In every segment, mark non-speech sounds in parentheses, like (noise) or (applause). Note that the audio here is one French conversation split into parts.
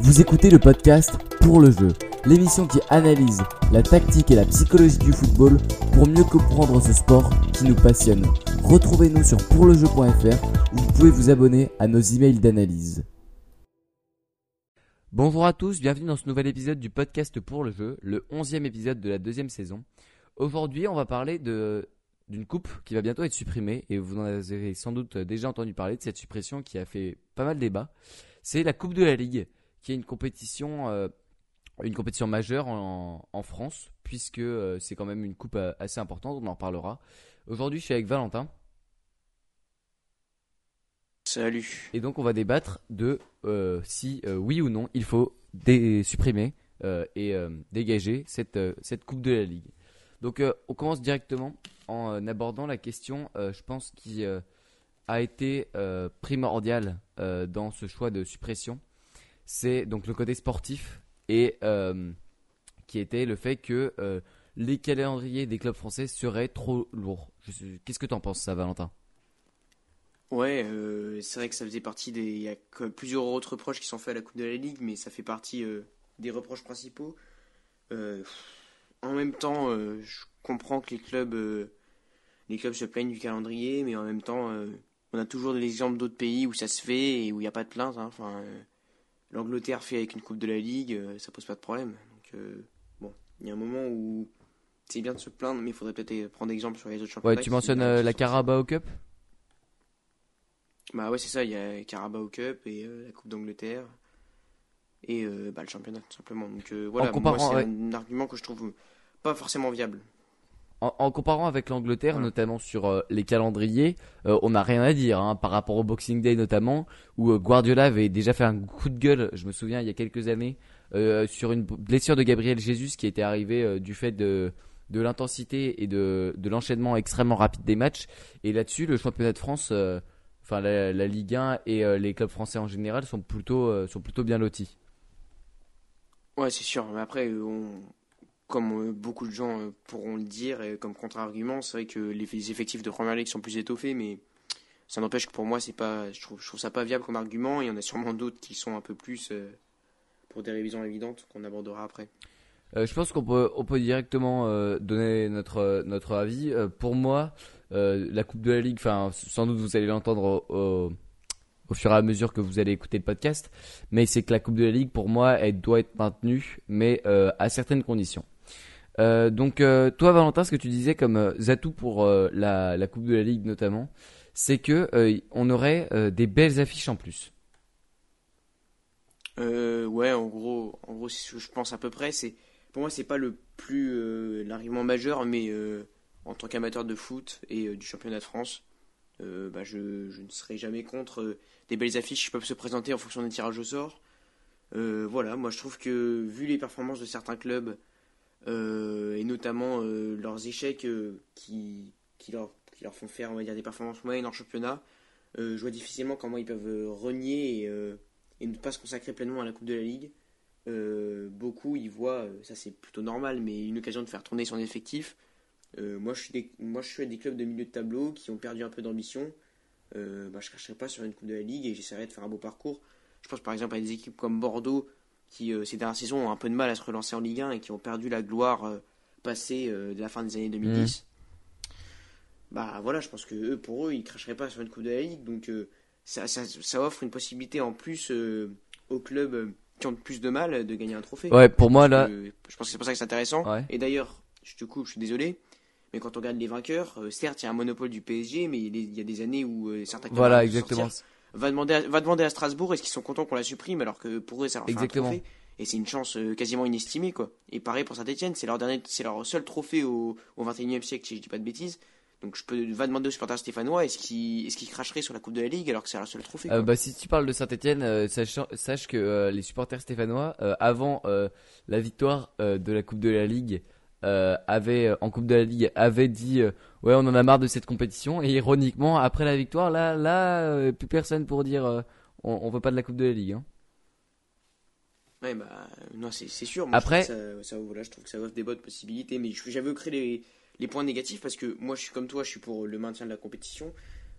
Vous écoutez le podcast Pour le jeu, l'émission qui analyse la tactique et la psychologie du football pour mieux comprendre ce sport qui nous passionne. Retrouvez-nous sur pourlejeu.fr où vous pouvez vous abonner à nos emails d'analyse. Bonjour à tous, bienvenue dans ce nouvel épisode du podcast Pour le jeu, le 11e épisode de la deuxième saison. Aujourd'hui, on va parler de d'une coupe qui va bientôt être supprimée et vous en avez sans doute déjà entendu parler de cette suppression qui a fait pas mal débat. C'est la Coupe de la Ligue qui est une compétition, euh, une compétition majeure en, France, puisque euh, c'est quand même une coupe euh, assez importante, on en parlera. Aujourd'hui, je suis avec Valentin. Salut. Et donc, on va débattre de si oui ou non il faut supprimer et dégager cette, cette coupe de la Ligue. Donc, on commence directement en abordant la question, je pense, qui a été primordiale dans ce choix de suppression c'est donc le côté sportif et euh, qui était le fait que euh, les calendriers des clubs français seraient trop lourds. Qu'est-ce que tu en penses, ça, Valentin? Ouais, euh, c'est vrai que ça faisait partie des. Il y a plusieurs autres reproches qui sont faits à la Coupe de la Ligue, mais ça fait partie des reproches principaux. en même temps, je comprends que les clubs, les clubs se plaignent du calendrier, mais en même temps, on a toujours des exemples d'autres pays où ça se fait et où il n'y a pas de plainte. Hein. Enfin, l'Angleterre fait avec une Coupe de la Ligue, euh, ça pose pas de problème. Donc, euh, bon, il y a un moment où c'est bien de se plaindre, mais il faudrait peut-être prendre exemple sur les autres championnats. Ouais, tu mentionnes euh, la Carabao Cup? Bah ouais, c'est ça, il y a Carabao Cup et la Coupe d'Angleterre et bah, le championnat tout simplement. Donc voilà, c'est un argument que je trouve pas forcément viable. En, comparant avec l'Angleterre, notamment sur euh, les calendriers, euh, on n'a rien à dire hein, par rapport au Boxing Day notamment, où euh, Guardiola avait déjà fait un coup de gueule, je me souviens, il y a quelques années, sur une blessure de Gabriel Jesus qui était arrivée du fait de, de l'intensité et de, de l'enchaînement extrêmement rapide des matchs. Et là-dessus, le championnat de France, enfin la, la, Ligue 1 et les clubs français en général sont plutôt, sont plutôt bien lotis. Ouais, c'est sûr. Mais après, on, comme euh, beaucoup de gens euh, pourront le dire, comme contre-argument, c'est vrai que les effectifs de Première Ligue sont plus étoffés, mais ça n'empêche que pour moi, c'est pas, je trouve, je trouve ça pas viable comme argument. Il y en a sûrement d'autres qui sont un peu plus euh, pour des révisions évidentes qu'on abordera après. je pense qu'on peut, on peut directement donner notre, notre avis. pour moi, la Coupe de la Ligue, enfin, sans doute vous allez l'entendre au, au, fur et à mesure que vous allez écouter le podcast, mais c'est que la Coupe de la Ligue, pour moi, elle doit être maintenue, mais à certaines conditions. Euh, donc euh, toi Valentin, ce que tu disais comme euh, atout pour la, Coupe de la Ligue notamment, c'est que on aurait des belles affiches en plus. ouais, en gros, en gros, je pense à peu près. C'est pour moi, c'est pas le plus l'argument majeur, mais en tant qu'amateur de foot et du championnat de France, bah, je, je, ne serai jamais contre des belles affiches qui peuvent se présenter en fonction des tirages au sort. voilà, moi je trouve que vu les performances de certains clubs euh, et notamment euh, leurs échecs euh, qui, leur, font faire on va dire, des performances moyennes en championnat. je vois difficilement comment ils peuvent renier et, ne pas se consacrer pleinement à la Coupe de la Ligue. beaucoup y voient, ça c'est plutôt normal, mais une occasion de faire tourner son effectif. moi, je suis des, moi je suis à des clubs de milieu de tableau qui ont perdu un peu d'ambition. bah, je ne cracherai pas sur une Coupe de la Ligue et j'essaierai de faire un beau parcours. Je pense par exemple à des équipes comme Bordeaux qui euh, ces dernières saisons ont un peu de mal à se relancer en Ligue 1 et qui ont perdu la gloire euh, passée euh, de la fin des années 2010. Mmh. Bah voilà, je pense que eux, pour eux, ils cracheraient pas sur une Coupe de la Ligue, donc ça, ça, offre une possibilité en plus aux clubs qui ont plus de mal de gagner un trophée. Ouais, pour moi là. je pense que c'est pour ça que c'est intéressant. Et d'ailleurs, je te coupe, je suis désolé. Mais quand on regarde les vainqueurs, certes, il y a un monopole du PSG, mais il y a des années où certains clubs. Voilà, exactement va demander à, va demander à Strasbourg est-ce qu'ils sont contents qu'on la supprime alors que pour eux ça leur fait un trophée et c'est une chance euh, quasiment inestimée quoi. Et pareil pour Saint-Etienne, c'est leur dernier c'est leur seul trophée au, au 21e siècle si je dis pas de bêtises. Donc je peux va demander aux supporters stéphanois est-ce qu'ils est-ce qu'ils cracheraient sur la Coupe de la Ligue alors que c'est leur seul trophée. Euh, bah si tu parles de Saint-Etienne, euh, sache, sache, que les supporters stéphanois avant la victoire de la Coupe de la Ligue euh, avait euh, en Coupe de la Ligue avait dit euh, ouais on en a marre de cette compétition et ironiquement après la victoire là là plus personne pour dire on, on, veut pas de la Coupe de la Ligue. Hein. Ouais bah non c'est sûr. après je trouve, ça, voilà, je trouve que ça offre des bonnes possibilités mais j'avais créé les, les points négatifs parce que moi je suis comme toi je suis pour le maintien de la compétition.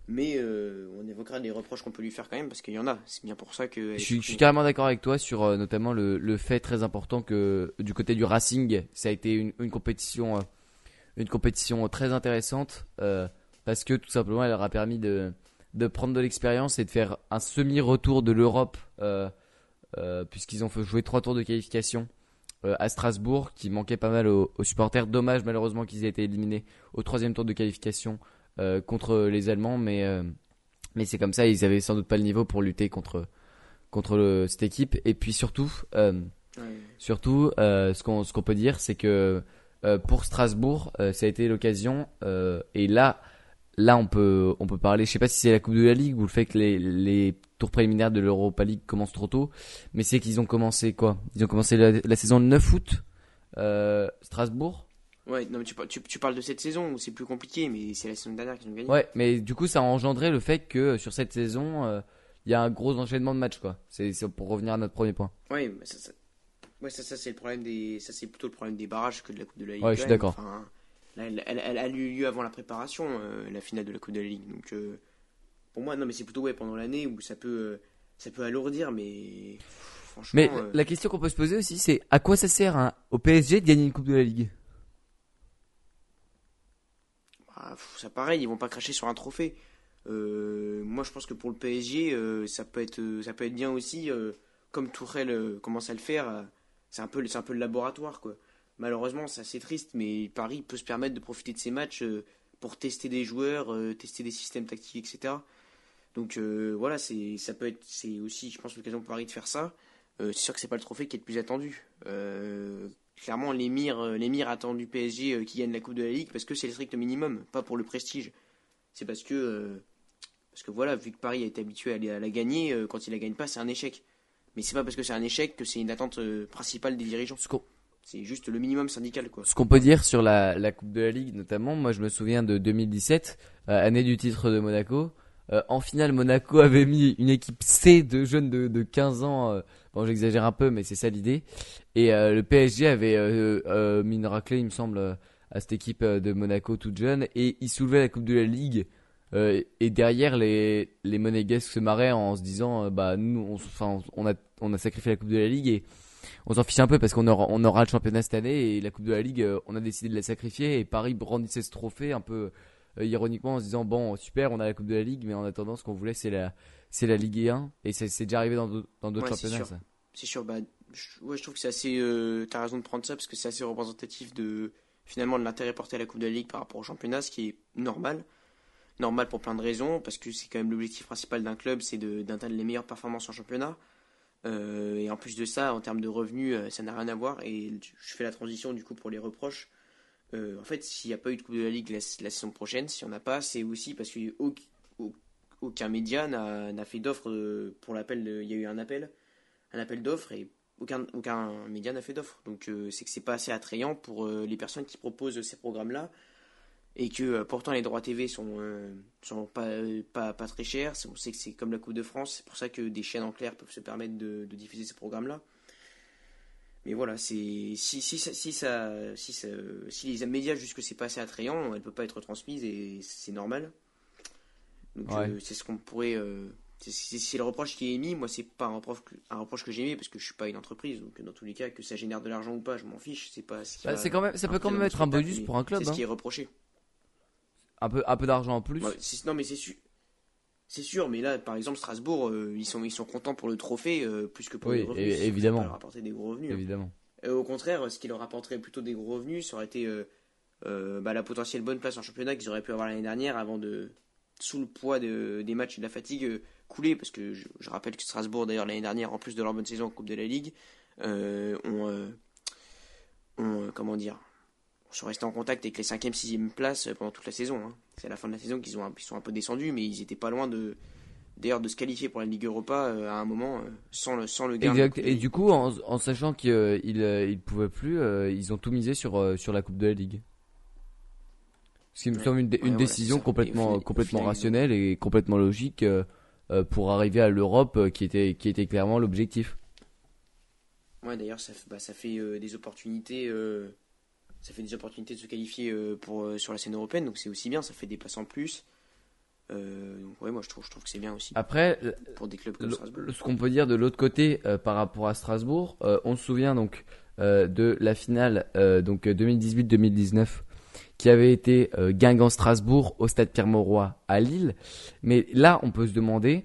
Mais euh, on évoquera des reproches qu'on peut lui faire quand même parce qu'il y en a. C'est bien pour ça que. Je suis, je suis carrément d'accord avec toi sur euh, notamment le, le fait très important que du côté du Racing, ça a été une, une compétition, euh, une compétition très intéressante parce que tout simplement elle leur a permis de, de prendre de l'expérience et de faire un semi-retour de l'Europe puisqu'ils ont fait jouer trois tours de qualification à Strasbourg qui manquait pas mal aux, aux supporters. Dommage malheureusement qu'ils aient été éliminés au troisième tour de qualification contre les Allemands, mais euh, mais c'est comme ça, ils avaient sans doute pas le niveau pour lutter contre contre le- cette équipe. Et puis surtout, euh, Ouais. surtout, euh, ce qu'on ce qu'on peut dire, c'est que euh, pour Strasbourg, euh, ça a été l'occasion. euh, et là, là, on peut on peut parler. Je sais pas si c'est la Coupe de la Ligue ou le fait que les les tours préliminaires de l'Europa League commencent trop tôt, mais c'est qu'ils ont commencé quoi? Ils ont commencé la, la saison le 9 août. Euh, Strasbourg. Ouais, non, mais tu, par- tu, tu parles de cette saison où c'est plus compliqué, mais c'est la saison dernière qu'ils ont gagné. Ouais, mais du coup, ça a engendré le fait que sur cette saison, euh, il y a un gros enchaînement de matchs, quoi. C'est pour revenir à notre premier point. Ouais, mais ça, ça, ouais, ça, ça c'est le problème des, ça c'est plutôt le problème des barrages que de la Coupe de la Ligue. Ouais, je suis d'accord. Enfin, elle, elle, elle a eu lieu avant la préparation, euh, la finale de la Coupe de la Ligue. Donc, euh, pour moi, non, mais c'est plutôt ouais pendant l'année où ça peut, ça peut alourdir, mais franchement. Mais la question qu'on peut se poser aussi, c'est à quoi ça sert hein, au PSG de gagner une Coupe de la Ligue bah, pff, ça pareil, ils vont pas cracher sur un trophée. Euh, moi, je pense que pour le PSG, euh, ça peut être, euh, ça peut être bien aussi, euh, comme Tourelle commence à le faire. c'est un peu, c'est un peu le laboratoire, quoi. Malheureusement, c'est assez triste, mais Paris peut se permettre de profiter de ces matchs pour tester des joueurs, tester des systèmes tactiques, etc. Donc voilà, c'est, ça peut être, c'est aussi, je pense, l'occasion pour Paris de faire ça. C'est sûr que c'est pas le trophée qui est le plus attendu. Clairement, l'émir, euh, l'émir attend du PSG euh, qui gagne la Coupe de la Ligue parce que c'est le strict minimum, pas pour le prestige. C'est parce que, euh, parce que voilà, vu que Paris a été habitué à, la- gagner, quand il la gagne pas, c'est un échec. Mais c'est pas parce que c'est un échec que c'est une attente principale des dirigeants. C'est juste le minimum syndical, quoi. ce qu'on peut dire sur la, la Coupe de la Ligue, notamment, moi je me souviens de 2017, euh, année du titre de Monaco. Euh, en finale, Monaco avait mis une équipe C de jeunes de, de 15 ans. euh, bon, j'exagère un peu, mais c'est ça l'idée. Et euh, le PSG avait mis une raclée, il me semble, euh, à cette équipe euh, de Monaco toute jeune. Et il soulevait la Coupe de la Ligue. Et derrière, les, les Monégasques se marraient en se disant bah nous, on, on, a, on a sacrifié la Coupe de la Ligue et on s'en fiche un peu parce qu'on aura, on aura le championnat cette année et la Coupe de la Ligue, on a décidé de la sacrifier et Paris brandissait ce trophée un peu ironiquement en se disant bon super, on a la Coupe de la Ligue, mais en attendant, ce qu'on voulait c'est la, c'est la Ligue 1 et c'est déjà arrivé dans d'autres Ouais, c'est championnats. sûr. C'est sûr, bah, je, ouais, je trouve que c'est assez. Euh, T'as raison de prendre ça parce que c'est assez représentatif de finalement de l'intérêt porté à la Coupe de la Ligue par rapport au championnat, ce qui est normal. Normal pour plein de raisons, parce que c'est quand même l'objectif principal d'un club, c'est d'atteindre les meilleures performances en championnat. Euh, et en plus de ça, en termes de revenus, euh, ça n'a rien à voir. Et je fais la transition du coup pour les reproches. Euh, en fait, s'il n'y a pas eu de Coupe de la Ligue la, la saison prochaine, s'il n'y en a pas, c'est aussi parce qu'aucun média n'a fait d'offre pour l'appel. Il y a eu un appel un appel d'offres et aucun, aucun média n'a fait d'offre. Donc euh, c'est que c'est pas assez attrayant pour euh, les personnes qui proposent ces programmes-là et que euh, pourtant les droits TV sont, sont pas, très chers. On sait que c'est comme la Coupe de France, c'est pour ça que des chaînes en clair peuvent se permettre de, diffuser ces programmes-là. Mais voilà, si, les médias jugent que c'est pas assez attrayant, elle peut pas être transmise et c'est normal. Donc Ouais. euh, c'est ce qu'on pourrait. euh, c'est- le reproche qui est émis. Moi, c'est pas un reproche, que- un reproche que j'ai émis parce que je suis pas une entreprise. Donc dans tous les cas, que ça génère de l'argent ou pas, je m'en fiche. C'est pas. Ce qui Bah, c'est quand même, ça peut quand même être un bonus pour un club. C'est ce hein. qui est reproché. Un peu, un peu d'argent en plus. Ouais, non, mais c'est sûr. C'est sûr, mais là, par exemple, Strasbourg, euh, ils, sont, ils sont contents pour le trophée euh, plus que pour Oui, les revenus. Ça évidemment. va leur apporter des gros revenus. hein. Évidemment. Euh, au contraire, ce qui leur apporterait plutôt des gros revenus, ça aurait été bah, la potentielle bonne place en championnat qu'ils auraient pu avoir l'année dernière avant de, sous le poids de- des matchs et de la fatigue, euh, couler. Parce que je, je rappelle que Strasbourg, d'ailleurs, l'année dernière, en plus de leur bonne saison en Coupe de la Ligue, euh, ont, euh, ont, comment dire, sont restés en contact avec les 5e, 6e places pendant toute la saison. hein. C'est à la fin de la saison qu'ils ont, un- ils sont un peu descendus, mais ils étaient pas loin de. D'ailleurs, de se qualifier pour la Ligue Europa euh, à un moment euh, sans, le, sans le gain. Exact. Et du coup, en, en sachant qu'ils euh, ils, pouvaient plus, ils ont tout misé sur, sur la Coupe de la Ligue. Ce qui me semble une, dé- Ouais, une voilà, décision complètement, ont- rationnelle et complètement logique euh, euh, pour arriver à l'Europe euh, qui était, qui était clairement l'objectif. Ouais, d'ailleurs, ça, fait- bah, ça fait euh, des opportunités. euh, ça fait des opportunités de se qualifier euh, pour, euh, sur la scène européenne, donc c'est aussi bien. Ça fait des places en plus. Euh, donc ouais, moi je trouve, je trouve que c'est bien aussi Après, pour des clubs comme Strasbourg. ce qu'on peut dire de l'autre côté euh, par rapport à Strasbourg, euh, on se souvient donc euh, de la finale euh, donc euh, 2018-2019 qui avait été euh, Guingamp-Strasbourg au stade Pierre-Mauroy à Lille. Mais là, on peut se demander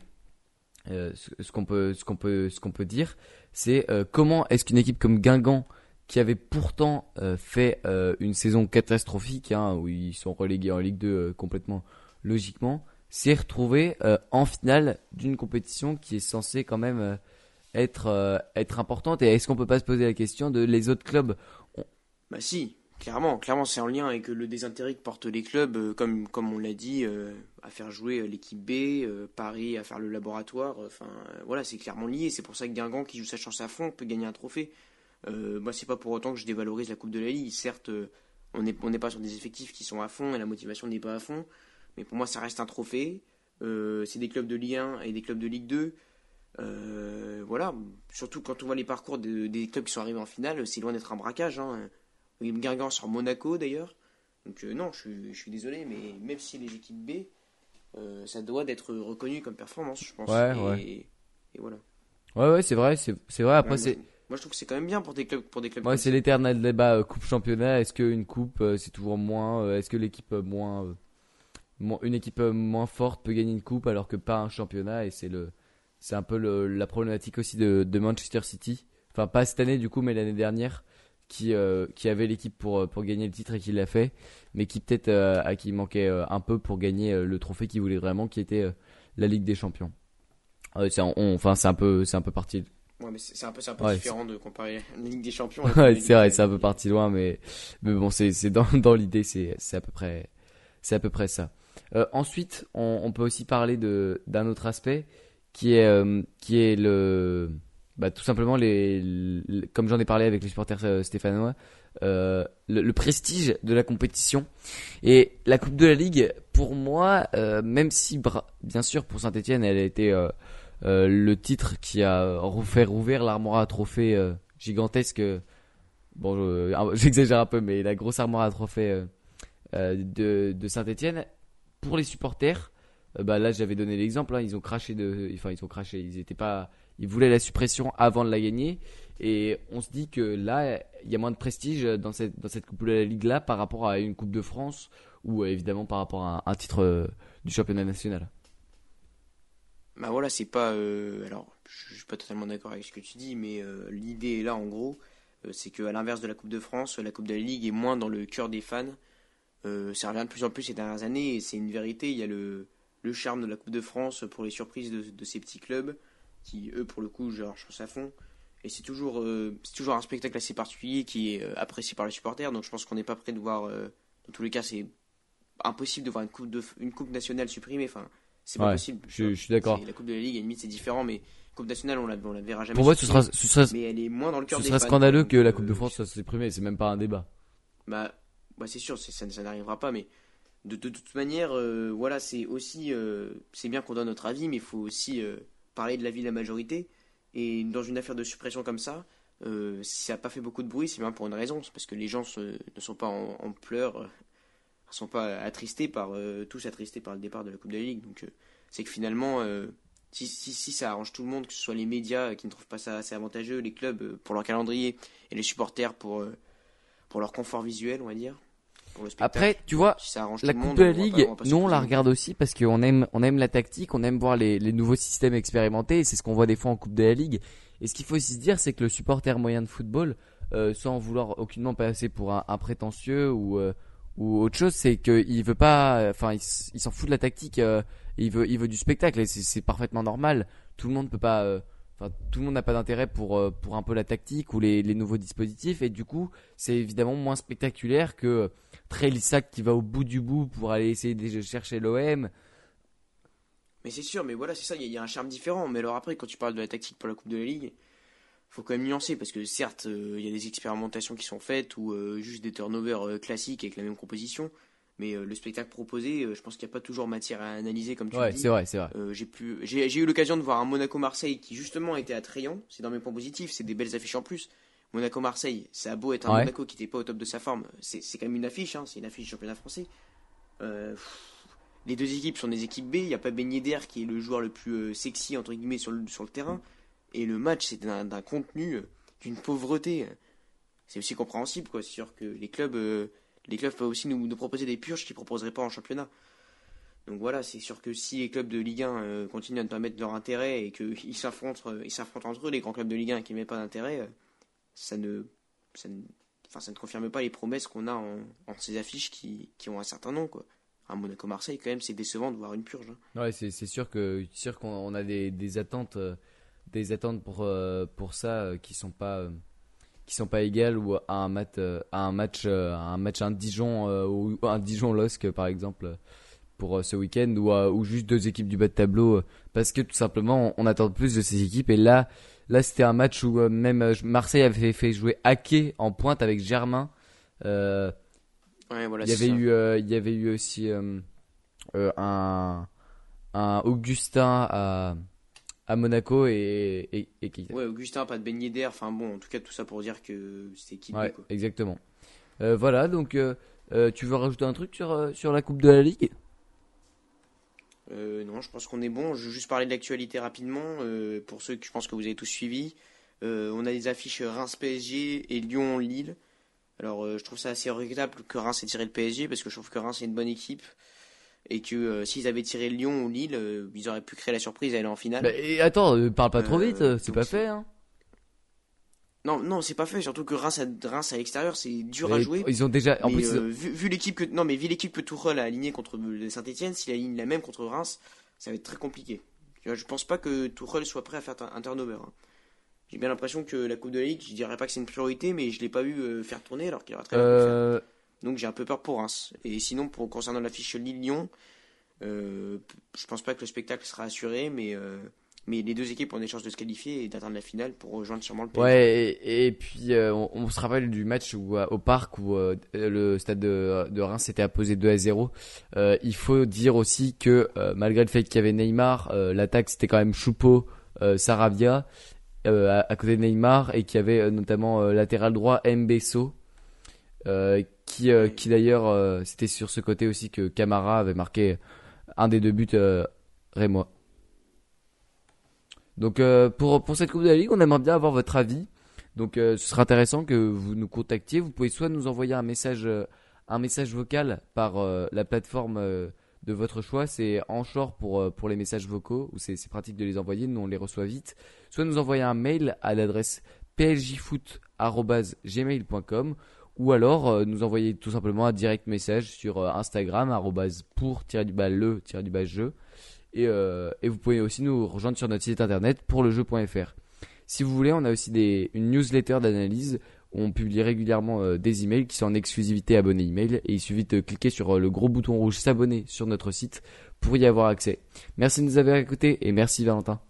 euh, ce, qu'on peut ce qu'on peut ce qu'on peut dire, c'est euh, comment est-ce qu'une équipe comme Guingamp qui avait pourtant euh, fait euh, une saison catastrophique hein, où ils sont relégués en Ligue 2 euh, complètement logiquement s'est retrouvé euh, en finale d'une compétition qui est censée quand même être être importante? Et est-ce qu'on peut pas se poser la question de les autres clubs? Bah si, clairement, clairement c'est en lien avec le désintérêt que portent les clubs, euh, comme, on l'a dit, euh, à faire jouer euh, l'équipe B, euh, Paris à faire le laboratoire, euh, enfin euh, voilà, c'est clairement lié, c'est pour ça que Guingamp qui joue sa chance à fond peut gagner un trophée. Euh, moi c'est pas pour autant que je dévalorise la Coupe de la Ligue, certes euh, on n'est pas sur des effectifs qui sont à fond et la motivation n'est pas à fond, mais pour moi ça reste un trophée, Euh, c'est des clubs de Ligue 1 et des clubs de Ligue 2. Euh, voilà, surtout quand on voit les parcours de- des clubs qui sont arrivés en finale, c'est loin d'être un braquage. Hein. Guingamp sur Monaco d'ailleurs. Donc euh, non, je, suis- je suis désolé, mais même si les équipes B, euh, ça doit d'être reconnu comme performance, je pense. Ouais, et, ouais. et voilà. Ouais ouais, c'est vrai, c'est vrai après Ouais, c'est moi, je trouve que c'est quand même bien pour des clubs pour des clubs Ouais, c'est l'éternel débat euh, coupe championnat. Est-ce qu'une coupe c'est toujours moins Est-ce que l'équipe moins, moins- une équipe moins forte peut gagner une coupe alors que pas un championnat? Et c'est le c'est un peu le- la problématique aussi de, de Manchester City. Enfin pas cette année du coup, mais l'année dernière qui euh, qui avait l'équipe pour euh, pour gagner le titre et qui l'a fait, mais qui peut-être euh, à qui manquait euh, un peu pour gagner le trophée qu'il voulait vraiment, qui était la Ligue des Champions. C'est enfin c'est un peu c'est un peu parti Ouais, mais c'est un peu, c'est un peu Ouais, différent de comparer la Ligue des Champions. (laughs) Ouais, c'est vrai, c'est un peu parti loin, mais, mais bon, c'est, c'est dans, (laughs) dans l'idée, c'est, c'est à peu près, c'est à peu près ça. Ensuite, on, on peut aussi parler de, d'un autre aspect, qui est, qui est le, bah, tout simplement les, comme j'en ai parlé avec les supporters euh, stéphanois, euh, le, prestige de la compétition et la Coupe de la Ligue. Pour moi, euh, même si, bien sûr, pour Saint-Etienne, elle a été le titre qui a refait rouvert l'armoire à trophées gigantesque. Bon, je- (laughs) j'exagère un peu, mais la grosse armoire à trophées de, de Saint-Etienne, pour les supporters, bah là j'avais donné l'exemple, hein, ils ont craché de, enfin ils ont craché, ils étaient pas, ils voulaient la suppression avant de la gagner, et on se dit que là il y a moins de prestige dans cette dans cette coupe de la ligue là par rapport à une coupe de France ou euh, évidemment par rapport à un, titre euh, du championnat national. Bah voilà, c'est pas. euh, alors, je suis pas totalement d'accord avec ce que tu dis, mais l'idée est là en gros, euh, c'est qu'à l'inverse de la Coupe de France, la Coupe de la Ligue est moins dans le cœur des fans. Ça revient de plus en plus ces dernières années et c'est une vérité. Il y a le, le charme de la Coupe de France pour les surprises de ces petits clubs qui, eux, pour le coup, jouent leur chance à fond. Et c'est toujours, euh, c'est toujours un spectacle assez particulier qui est euh, apprécié par les supporters. Donc je pense qu'on n'est pas prêt de voir. euh, dans tous les cas, c'est impossible de voir une coupe, de, une coupe nationale supprimée. Enfin, c'est pas Ouais, possible. je- je suis d'accord. La Coupe de la Ligue, à la limite, c'est différent, mais Coupe nationale, on la, on la verra jamais. Pour moi, ce sera, ce serait, Mais elle est moins dans le cœur ce des serait fans, scandaleux que la Coupe de France soit supprimée, c'est même pas un débat. Bah, bah c'est sûr, ça, ça n'arrivera pas, mais de, de toute manière, voilà, c'est aussi, c'est bien qu'on donne notre avis, mais il faut aussi parler de l'avis de la majorité. Et dans une affaire de suppression comme ça, euh, si ça n'a pas fait beaucoup de bruit, c'est bien pour une raison, c'est parce que les gens ne sont pas en, pleurs, euh, ne sont pas attristés par, euh, tous attristés par le départ de la Coupe de la Ligue. Donc, euh, c'est que finalement, euh, si, si, ça arrange tout le monde, que ce soit les médias euh, qui ne trouvent pas ça assez avantageux, les clubs euh, pour leur calendrier et les supporters pour, euh, pour leur confort visuel, on va dire, pour le spectacle. Après, tu vois, si ça arrange La Coupe de la on va pas- Ligue, on nous on la regarde aussi parce qu'on aime, on aime la tactique, on aime voir les, les nouveaux systèmes expérimentés. et C'est ce qu'on voit des fois en Coupe de la Ligue. Et ce qu'il faut aussi se dire, c'est que le supporter moyen de football, euh, sans vouloir aucunement passer pour un, un prétentieux ou euh, ou autre chose, c'est qu'il veut pas, enfin il, s'en fout de la tactique, euh, il veut il veut du spectacle et c'est parfaitement normal. Tout le monde peut pas, tout le monde n'a pas d'intérêt pour euh, un peu la tactique ou les, nouveaux dispositifs et du coup c'est évidemment moins spectaculaire que euh, Trey Lissac qui va au bout du bout pour aller essayer de chercher l'OM. Mais c'est sûr, mais voilà, c'est ça, il y, a- un charme différent. Mais alors après, quand tu parles de la tactique pour la Coupe de la Ligue, faut quand même nuancer parce que certes, euh, il y a des expérimentations qui sont faites ou euh, juste des turnovers classiques avec la même composition. Mais euh, le spectacle proposé, euh, je pense qu'il n'y a pas toujours matière à analyser comme tu le Ouais, dis. c'est vrai, c'est vrai. Euh, j'ai pu, j'ai, j'ai eu l'occasion de voir un Monaco-Marseille qui justement était attrayant. C'est dans mes points positifs, c'est des belles affiches en plus. Monaco-Marseille, ça a beau être un Ouais. Monaco qui n'était pas au top de sa forme, c'est, c'est quand même une affiche, hein, c'est une affiche du championnat français. Euh, pff, les deux équipes sont des équipes B. Il n'y a pas Ben Yedder qui est le joueur le plus euh, sexy entre guillemets sur le, sur le terrain. Et le match, c'est d'un contenu, euh, d'une pauvreté. C'est aussi compréhensible, quoi. C'est sûr que les clubs, les clubs peuvent aussi nous, proposer des purges qu'ils proposeraient pas en championnat. Donc voilà, c'est sûr que si les clubs de Ligue 1 continuent à ne pas mettre leur intérêt et qu'ils (laughs) s'affrontent, ils s'affrontent entre eux, les grands clubs de Ligue 1 qui ne mettent pas d'intérêt, ça ne, ça ne, enfin, ça ne confirme pas les promesses qu'on a en, ces affiches qui, qui ont un certain nom, quoi à Monaco-Marseille, quand même, c'est décevant de voir une purge. Hein. Ouais, c'est sûr que sûr qu'on a des, attentes, euh, des attentes pour euh, pour ça euh, qui sont pas qui sont pas égales ou à un match à un match un match un Dijon ou un Dijon Losc par exemple pour ce week-end ou, ou juste deux équipes du bas de tableau parce que tout simplement on, attend plus de ces équipes. Et là là c'était un match où même Marseille avait fait jouer Hacké en pointe avec Germain. Il y avait eu, euh, il y avait eu aussi euh, euh, un, un Augustin à, à Monaco et, et, et Ouais, Augustin, pas de beignet d'air. Enfin bon, en tout cas, tout ça pour dire que c'était qui ouais, Exactement. voilà, donc tu veux rajouter un truc sur, sur la Coupe de la Ligue? Non, je pense qu'on est bon. Je vais juste parler de l'actualité rapidement. pour ceux que je pense que vous avez tous suivis, on a des affiches Reims-PSG et Lyon-Lille. Alors euh, je trouve ça assez regrettable que Reims ait tiré le PSG parce que je trouve que Reims est une bonne équipe et que euh, s'ils avaient tiré Lyon ou Lille, euh, ils auraient pu créer la surprise et aller en finale. Bah, et attends, parle pas trop vite, c'est pas fait. Hein. Non, non, c'est pas fait. Surtout que Reims à, Reims à l'extérieur, c'est dur à jouer. Ils ont déjà. En plus, vu, l'équipe que non, mais vu l'équipe que Tourelle a alignée contre Saint-Etienne, s'il aligne la même contre Reims, ça va être très compliqué. Je pense pas que Tourelle soit prêt à faire un turnover. Hein. J'ai bien l'impression que la Coupe de la Ligue, je dirais pas que c'est une priorité, mais je l'ai pas vu euh, faire tourner alors qu'il aurait très bien euh... Donc j'ai un peu peur pour Reims. Et sinon, concernant l'affiche Lille-Lyon, euh, je pense pas que le spectacle sera assuré, mais, euh, mais les deux équipes ont des chances de se qualifier et d'atteindre la finale pour rejoindre sûrement le PSG. Ouais, et, puis euh, on, se rappelle du match au parc où le stade de, de Reims s'était apposé 2 à 0. il faut dire aussi que malgré le fait qu'il y avait Neymar, l'attaque c'était quand même Choupo, Saravia euh, à, côté de Neymar et qui avait euh, notamment euh, latéral droit Mbesso qui, qui d'ailleurs c'était sur ce côté aussi que Camara avait marqué un des deux buts rémois. Donc pour, pour cette Coupe de la Ligue, on aimerait bien avoir votre avis. Donc ce sera intéressant que vous nous contactiez. Vous pouvez soit nous envoyer un message, un message vocal par la plateforme de votre choix. C'est Anchor pour, euh, pour les messages vocaux, où c'est pratique de les envoyer, nous on les reçoit vite. Soit nous envoyer un mail à l'adresse pljfoot.gmail.com ou alors euh, nous envoyer tout simplement un direct message sur euh, Instagram pour le jeu et, et vous pouvez aussi nous rejoindre sur notre site internet pour le jeu.fr. Si vous voulez, on a aussi une newsletter d'analyse on publie régulièrement euh, des emails qui sont en exclusivité abonnés email et il suffit de cliquer sur euh, le gros bouton rouge s'abonner sur notre site pour y avoir accès. Merci de nous avoir écoutés et merci Valentin.